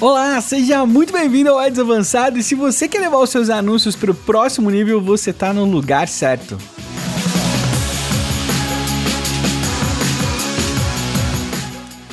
Olá, seja muito bem-vindo ao Ads Avançado e se você quer levar os seus anúncios para o próximo nível, você está no lugar certo.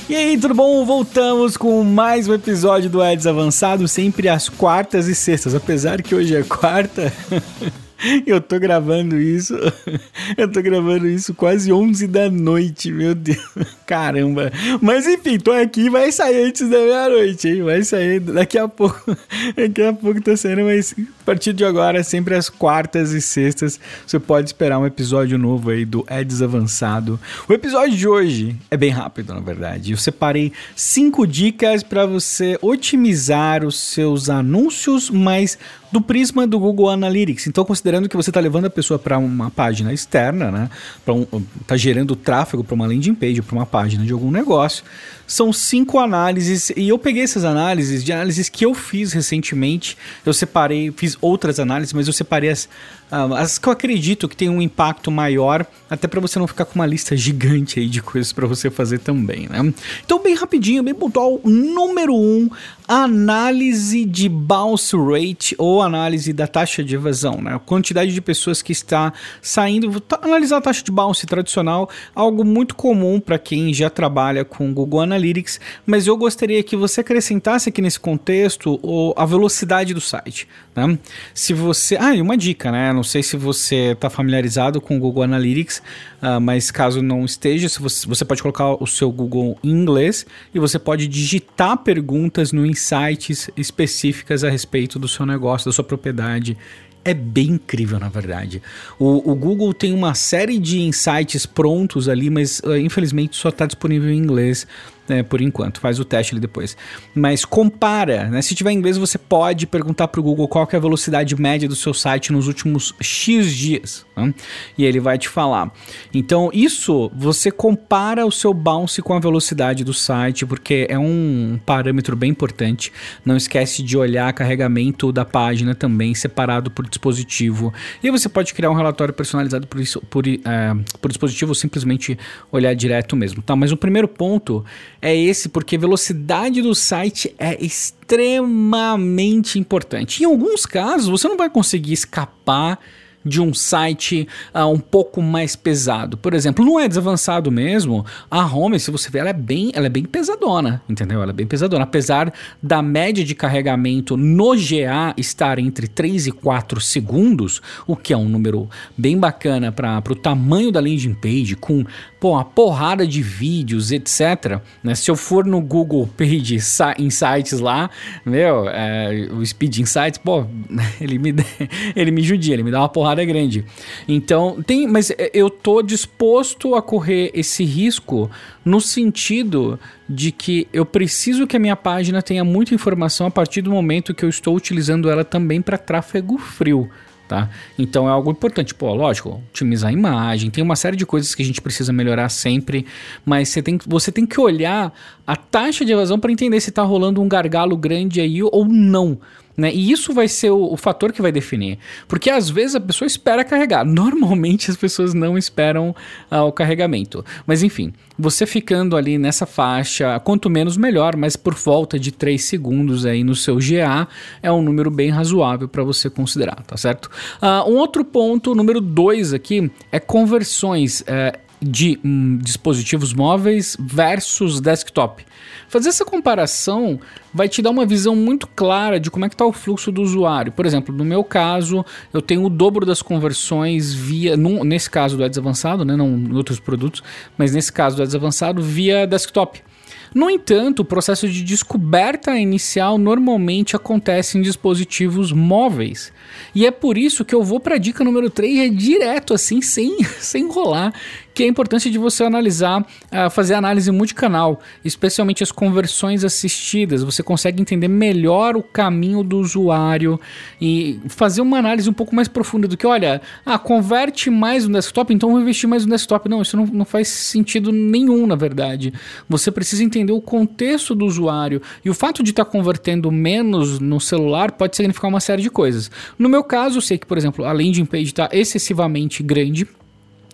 E aí, tudo bom? Voltamos com mais um episódio do Ads Avançado, sempre às quartas e sextas, apesar que hoje é quarta. Eu tô gravando isso. Eu tô gravando isso quase 11 da noite, meu Deus. Caramba. Mas enfim, tô aqui, vai sair antes da meia-noite, hein? Vai sair daqui a pouco. Daqui a pouco tá saindo, mas a partir de agora, sempre às quartas e sextas, você pode esperar um episódio novo aí do Eds Avançado. O episódio de hoje é bem rápido, na verdade. Eu separei cinco dicas para você otimizar os seus anúncios, mas do prisma do Google Analytics. Então, considerando que você está levando a pessoa para uma página externa, né? Para um, tá gerando tráfego para uma landing page, para uma página de algum negócio, são cinco análises e eu peguei essas análises de análises que eu fiz recentemente. Eu separei, fiz outras análises, mas eu separei as, uh, as que eu acredito que tem um impacto maior, até para você não ficar com uma lista gigante aí de coisas para você fazer também, né? Então, bem rapidinho, bem pontual, número um, análise de bounce rate ou análise da taxa de evasão, né? A quantidade de pessoas que está saindo, analisar a taxa de bounce tradicional, algo muito comum para quem já trabalha com Google Analytics, mas eu gostaria que você acrescentasse aqui nesse contexto a velocidade do site, né? Se você, ah, e uma dica, né? Não sei se você está familiarizado com o Google Analytics, uh, mas caso não esteja, você, você pode colocar o seu Google em inglês e você pode digitar perguntas no insights específicas a respeito do seu negócio, da sua propriedade. É bem incrível, na verdade. O, o Google tem uma série de insights prontos ali, mas uh, infelizmente só está disponível em inglês né, por enquanto. Faz o teste ali depois. Mas compara, né? Se tiver inglês, você pode perguntar para o Google qual é a velocidade média do seu site nos últimos X dias. Né? E ele vai te falar. Então, isso você compara o seu bounce com a velocidade do site, porque é um parâmetro bem importante. Não esquece de olhar carregamento da página também, separado por dispositivo. E você pode criar um relatório personalizado por, isso, por, uh, por dispositivo ou simplesmente olhar direto mesmo. Tá? Mas o primeiro ponto é esse, porque velocidade do site é extremamente importante. Em alguns casos, você não vai conseguir escapar de um site uh, um pouco mais pesado. Por exemplo, no Ads avançado mesmo, a home, se você ver, ela é bem, ela é bem pesadona, entendeu? Ela é bem pesadona, apesar da média de carregamento no GA estar entre 3 e 4 segundos, o que é um número bem bacana para o tamanho da landing page, com pô, uma porrada de vídeos, etc. Né? Se eu for no Google Page Insights lá, meu, é, o Speed Insights, pô, ele me, ele me judia, ele me dá uma porrada é grande. Então, tem, mas é, eu tô disposto a correr esse risco no sentido de que eu preciso que a minha página tenha muita informação a partir do momento que eu estou utilizando ela também para tráfego frio. Tá? Então é algo importante, pô, lógico, otimizar a imagem, tem uma série de coisas que a gente precisa melhorar sempre, mas você tem, você tem que olhar a taxa de evasão para entender se está rolando um gargalo grande aí ou não. Né? E isso vai ser o, o, fator que vai definir. Porque às vezes a pessoa espera carregar. Normalmente as pessoas não esperam uh, o carregamento. Mas enfim, você ficando ali nessa faixa, quanto menos melhor, mas por volta de 3 segundos aí no seu GA é um número bem razoável para você considerar, tá certo? Uh, um outro ponto, número 2 aqui, é conversões. Uh, de hum, dispositivos móveis versus desktop. Fazer essa comparação vai te dar uma visão muito clara de como é que está o fluxo do usuário. Por exemplo, no meu caso, eu tenho o dobro das conversões via, num, nesse caso do Ads avançado, né, não em outros produtos, mas nesse caso do Ads avançado via desktop. No entanto, o processo de descoberta inicial normalmente acontece em dispositivos móveis. E é por isso que eu vou para a dica número 3, é direto assim, sem, sem enrolar, que é a importância de você analisar, uh, fazer análise multicanal, especialmente as conversões assistidas. Você consegue entender melhor o caminho do usuário e fazer uma análise um pouco mais profunda do que, olha, ah, converte mais no desktop, então vou investir mais no desktop. Não, isso não, não faz sentido nenhum, na verdade. Você precisa entender o contexto do usuário e o fato de estar tá convertendo menos no celular pode significar uma série de coisas. No meu caso, eu sei que, por exemplo, a landing page está excessivamente grande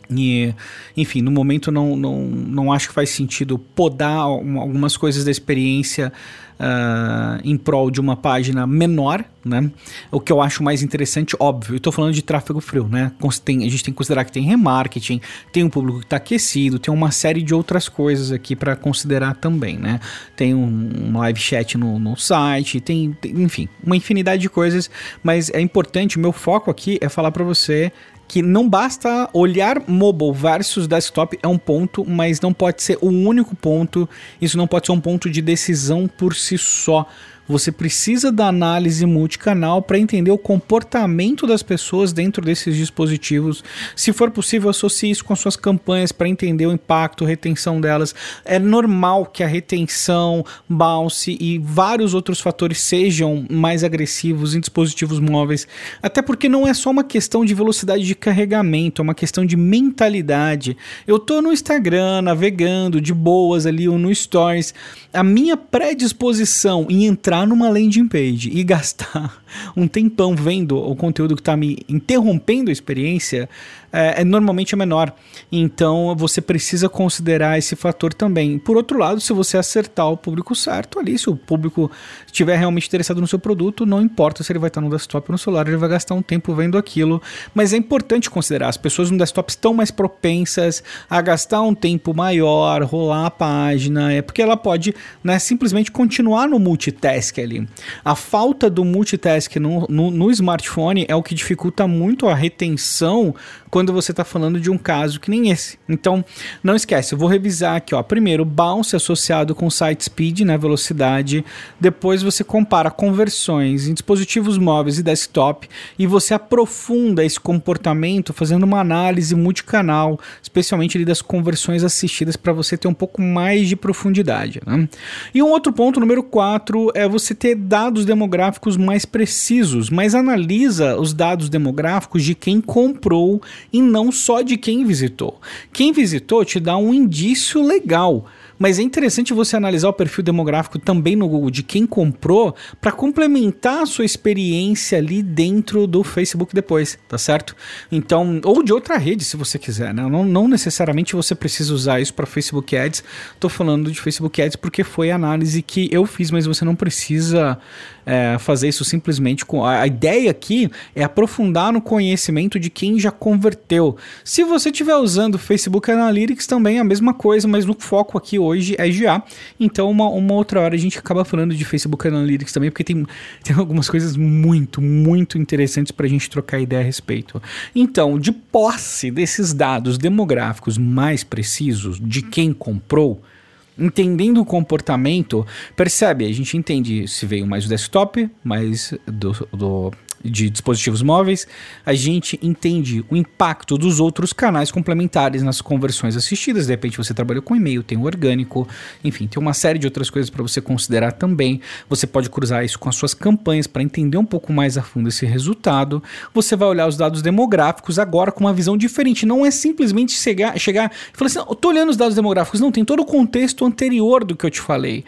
E, enfim, no momento não, não, não acho que faz sentido podar algumas coisas da experiência uh, em prol de uma página menor, né? O que eu acho mais interessante, óbvio, tô falando de tráfego frio, né? Tem, a gente tem que considerar que tem remarketing, tem um público que está aquecido, tem uma série de outras coisas aqui para considerar também, né? Tem um, um live chat no, no site, tem, tem, enfim, uma infinidade de coisas, mas é importante, o meu foco aqui é falar para você que não basta olhar mobile versus desktop é um ponto, mas não pode ser o único ponto. Isso não pode ser um ponto de decisão por si só. Você precisa da análise multicanal para entender o comportamento das pessoas dentro desses dispositivos. Se for possível, associe isso com suas campanhas para entender o impacto, retenção delas. É normal que a retenção, bounce e vários outros fatores sejam mais agressivos em dispositivos móveis, até porque não é só uma questão de velocidade de carregamento, é uma questão de mentalidade. Eu tô no Instagram navegando de boas ali ou no Stories, a minha predisposição em entrar entrar numa landing page e gastar um tempão vendo o conteúdo que está me interrompendo a experiência, é, é, normalmente é menor. Então você precisa considerar esse fator também. Por outro lado, se você acertar o público certo ali, se o público estiver realmente interessado no seu produto, não importa se ele vai estar no desktop ou no celular, ele vai gastar um tempo vendo aquilo. Mas é importante considerar, as pessoas no desktop estão mais propensas a gastar um tempo maior, rolar a página, é porque ela pode né, simplesmente continuar no multitask ali. A falta do multitask no, no, no smartphone é o que dificulta muito a retenção quando você está falando de um caso que nem esse. Então, não esquece, eu vou revisar aqui, ó. Primeiro, bounce associado com site speed, né, velocidade. Depois você compara conversões em dispositivos móveis e desktop e você aprofunda esse comportamento fazendo uma análise multicanal, especialmente ali das conversões assistidas para você ter um pouco mais de profundidade, né? E um outro ponto, número 4, é você ter dados demográficos mais precisos, mas analisa os dados demográficos de quem comprou e não só de quem visitou. Quem visitou te dá um indício legal mas é interessante você analisar o perfil demográfico também no Google de quem comprou para complementar a sua experiência ali dentro do Facebook depois, tá certo? Então, ou de outra rede, se você quiser, né? Não, não necessariamente você precisa usar isso para Facebook Ads. Tô falando de Facebook Ads porque foi a análise que eu fiz, mas você não precisa é, fazer isso simplesmente com. A, a ideia aqui é aprofundar no conhecimento de quem já converteu. Se você estiver usando Facebook Analytics, também é a mesma coisa, mas no foco aqui hoje é GA. Então, uma, uma outra hora a gente acaba falando de Facebook Analytics também, porque tem, tem algumas coisas muito, muito interessantes para a gente trocar ideia a respeito. Então, de posse desses dados demográficos mais precisos de quem comprou, entendendo o comportamento, percebe, a gente entende se veio mais do desktop, mais do, do de dispositivos móveis, a gente entende o impacto dos outros canais complementares nas conversões assistidas. De repente você trabalhou com e-mail, tem o orgânico, enfim, tem uma série de outras coisas para você considerar também. Você pode cruzar isso com as suas campanhas para entender um pouco mais a fundo esse resultado. Você vai olhar os dados demográficos agora com uma visão diferente. Não é simplesmente chegar, chegar e falar assim: tô olhando os dados demográficos. Não, tem todo o contexto anterior do que eu te falei.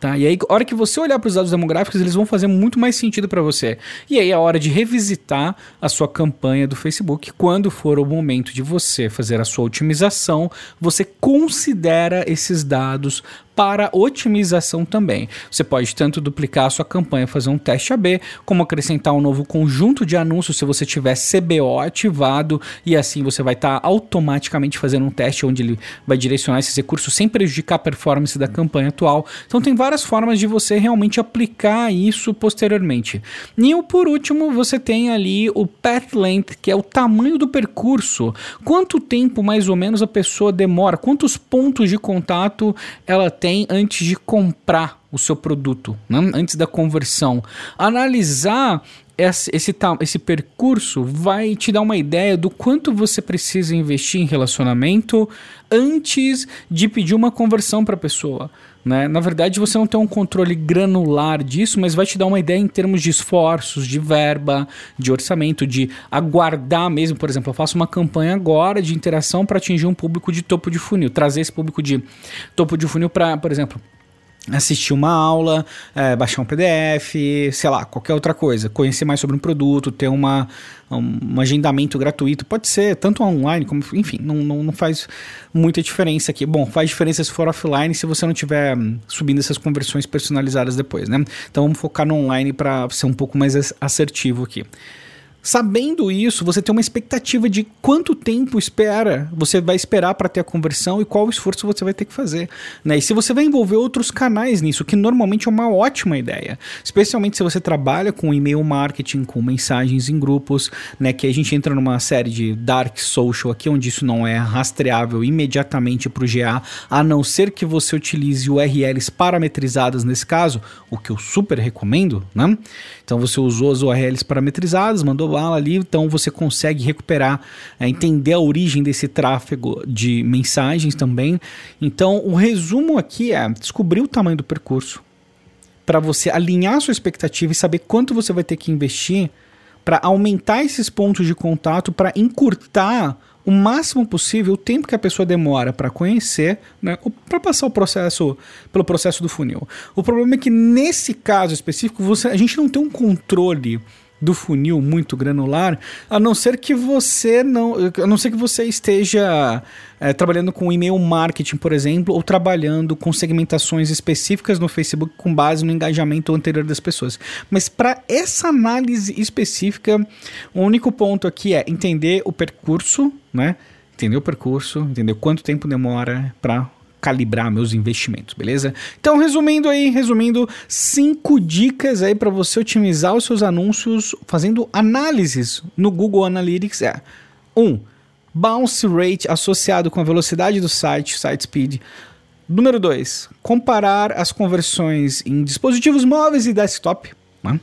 Tá? E aí, a hora que você olhar para os dados demográficos, eles vão fazer muito mais sentido para você. E aí é a hora de revisitar a sua campanha do Facebook. Quando for o momento de você fazer a sua otimização, você considera esses dados para otimização também. Você pode tanto duplicar a sua campanha, fazer um teste AB, como acrescentar um novo conjunto de anúncios se você tiver CBO ativado e assim você vai estar tá automaticamente fazendo um teste onde ele vai direcionar esses recursos sem prejudicar a performance da campanha atual. Então tem várias formas de você realmente aplicar isso posteriormente. E por último, você tem ali o path length, que é o tamanho do percurso. Quanto tempo mais ou menos a pessoa demora, quantos pontos de contato ela tem tem antes de comprar o seu produto, né? antes da conversão. Analisar esse, esse, esse percurso vai te dar uma ideia do quanto você precisa investir em relacionamento antes de pedir uma conversão para a pessoa. Né? Na verdade, você não tem um controle granular disso, mas vai te dar uma ideia em termos de esforços, de verba, de orçamento, de aguardar mesmo. Por exemplo, eu faço uma campanha agora de interação para atingir um público de topo de funil, trazer esse público de topo de funil para, por exemplo, assistir uma aula, é, baixar um PDF, sei lá, qualquer outra coisa, conhecer mais sobre um produto, ter uma, um, agendamento gratuito, pode ser tanto online como, enfim, não, não, não, faz muita diferença aqui. Bom, faz diferença se for offline, se você não tiver hum, subindo essas conversões personalizadas depois, né? Então vamos focar no online para ser um pouco mais assertivo aqui. Sabendo isso, você tem uma expectativa de quanto tempo espera, você vai esperar para ter a conversão e qual esforço você vai ter que fazer. Né? E se você vai envolver outros canais nisso, que normalmente é uma ótima ideia, especialmente se você trabalha com e-mail marketing, com mensagens em grupos, né? que a gente entra numa série de dark social aqui, onde isso não é rastreável imediatamente para o GA, a não ser que você utilize URLs parametrizadas nesse caso, o que eu super recomendo. Né? Então você usou as URLs parametrizadas, mandou ali, então você consegue recuperar, é, entender a origem desse tráfego de mensagens também. Então, o resumo aqui é descobrir o tamanho do percurso para você alinhar a sua expectativa e saber quanto você vai ter que investir para aumentar esses pontos de contato, para encurtar o máximo possível o tempo que a pessoa demora para conhecer, né, para passar o processo pelo processo do funil. O problema é que nesse caso específico você, a gente não tem um controle do funil muito granular, a não ser que você não, a não ser que você esteja é, trabalhando com e-mail marketing, por exemplo, ou trabalhando com segmentações específicas no Facebook com base no engajamento anterior das pessoas. Mas para essa análise específica, o único ponto aqui é entender o percurso, né? Entender o percurso, entender quanto tempo demora para calibrar meus investimentos, beleza? Então, resumindo aí, resumindo, cinco dicas aí para você otimizar os seus anúncios fazendo análises no Google Analytics é: um, bounce rate associado com a velocidade do site, site speed. Número 2, comparar as conversões em dispositivos móveis e desktop. Né?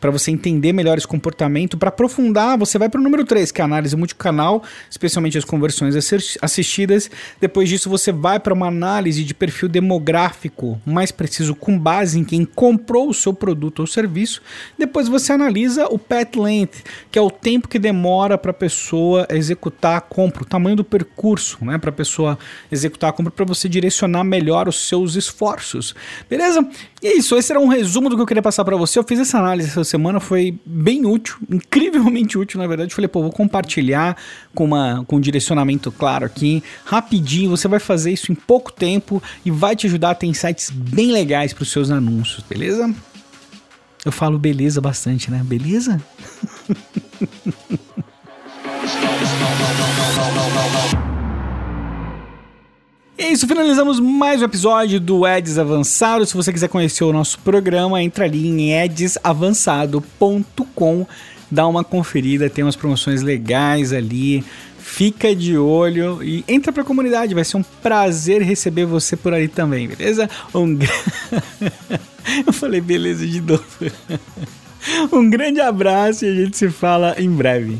Para você entender melhor esse comportamento. Para aprofundar, você vai para o número 3, que é a análise multicanal, especialmente as conversões assistidas. Depois disso, você vai para uma análise de perfil demográfico mais preciso, com base em quem comprou o seu produto ou serviço. Depois você analisa o pet length, que é o tempo que demora para a pessoa executar a compra, o tamanho do percurso, né, para a pessoa executar a compra, para você direcionar melhor os seus esforços. Beleza? E é isso, esse era um resumo do que eu queria passar para você. Eu fiz essa análise essa semana, foi bem útil, incrivelmente útil, na verdade. Falei, pô, vou compartilhar com, uma, com um direcionamento claro aqui, rapidinho. Você vai fazer isso em pouco tempo e vai te ajudar a ter insights bem legais para os seus anúncios, beleza? Eu falo beleza bastante, né? Beleza? E é isso, finalizamos mais um episódio do Eds Avançado. Se você quiser conhecer o nosso programa, entra ali em edsavançado.com, dá uma conferida, tem umas promoções legais ali. Fica de olho e entra pra comunidade, vai ser um prazer receber você por ali também, beleza? Um... Eu falei beleza de novo. Um grande abraço e a gente se fala em breve.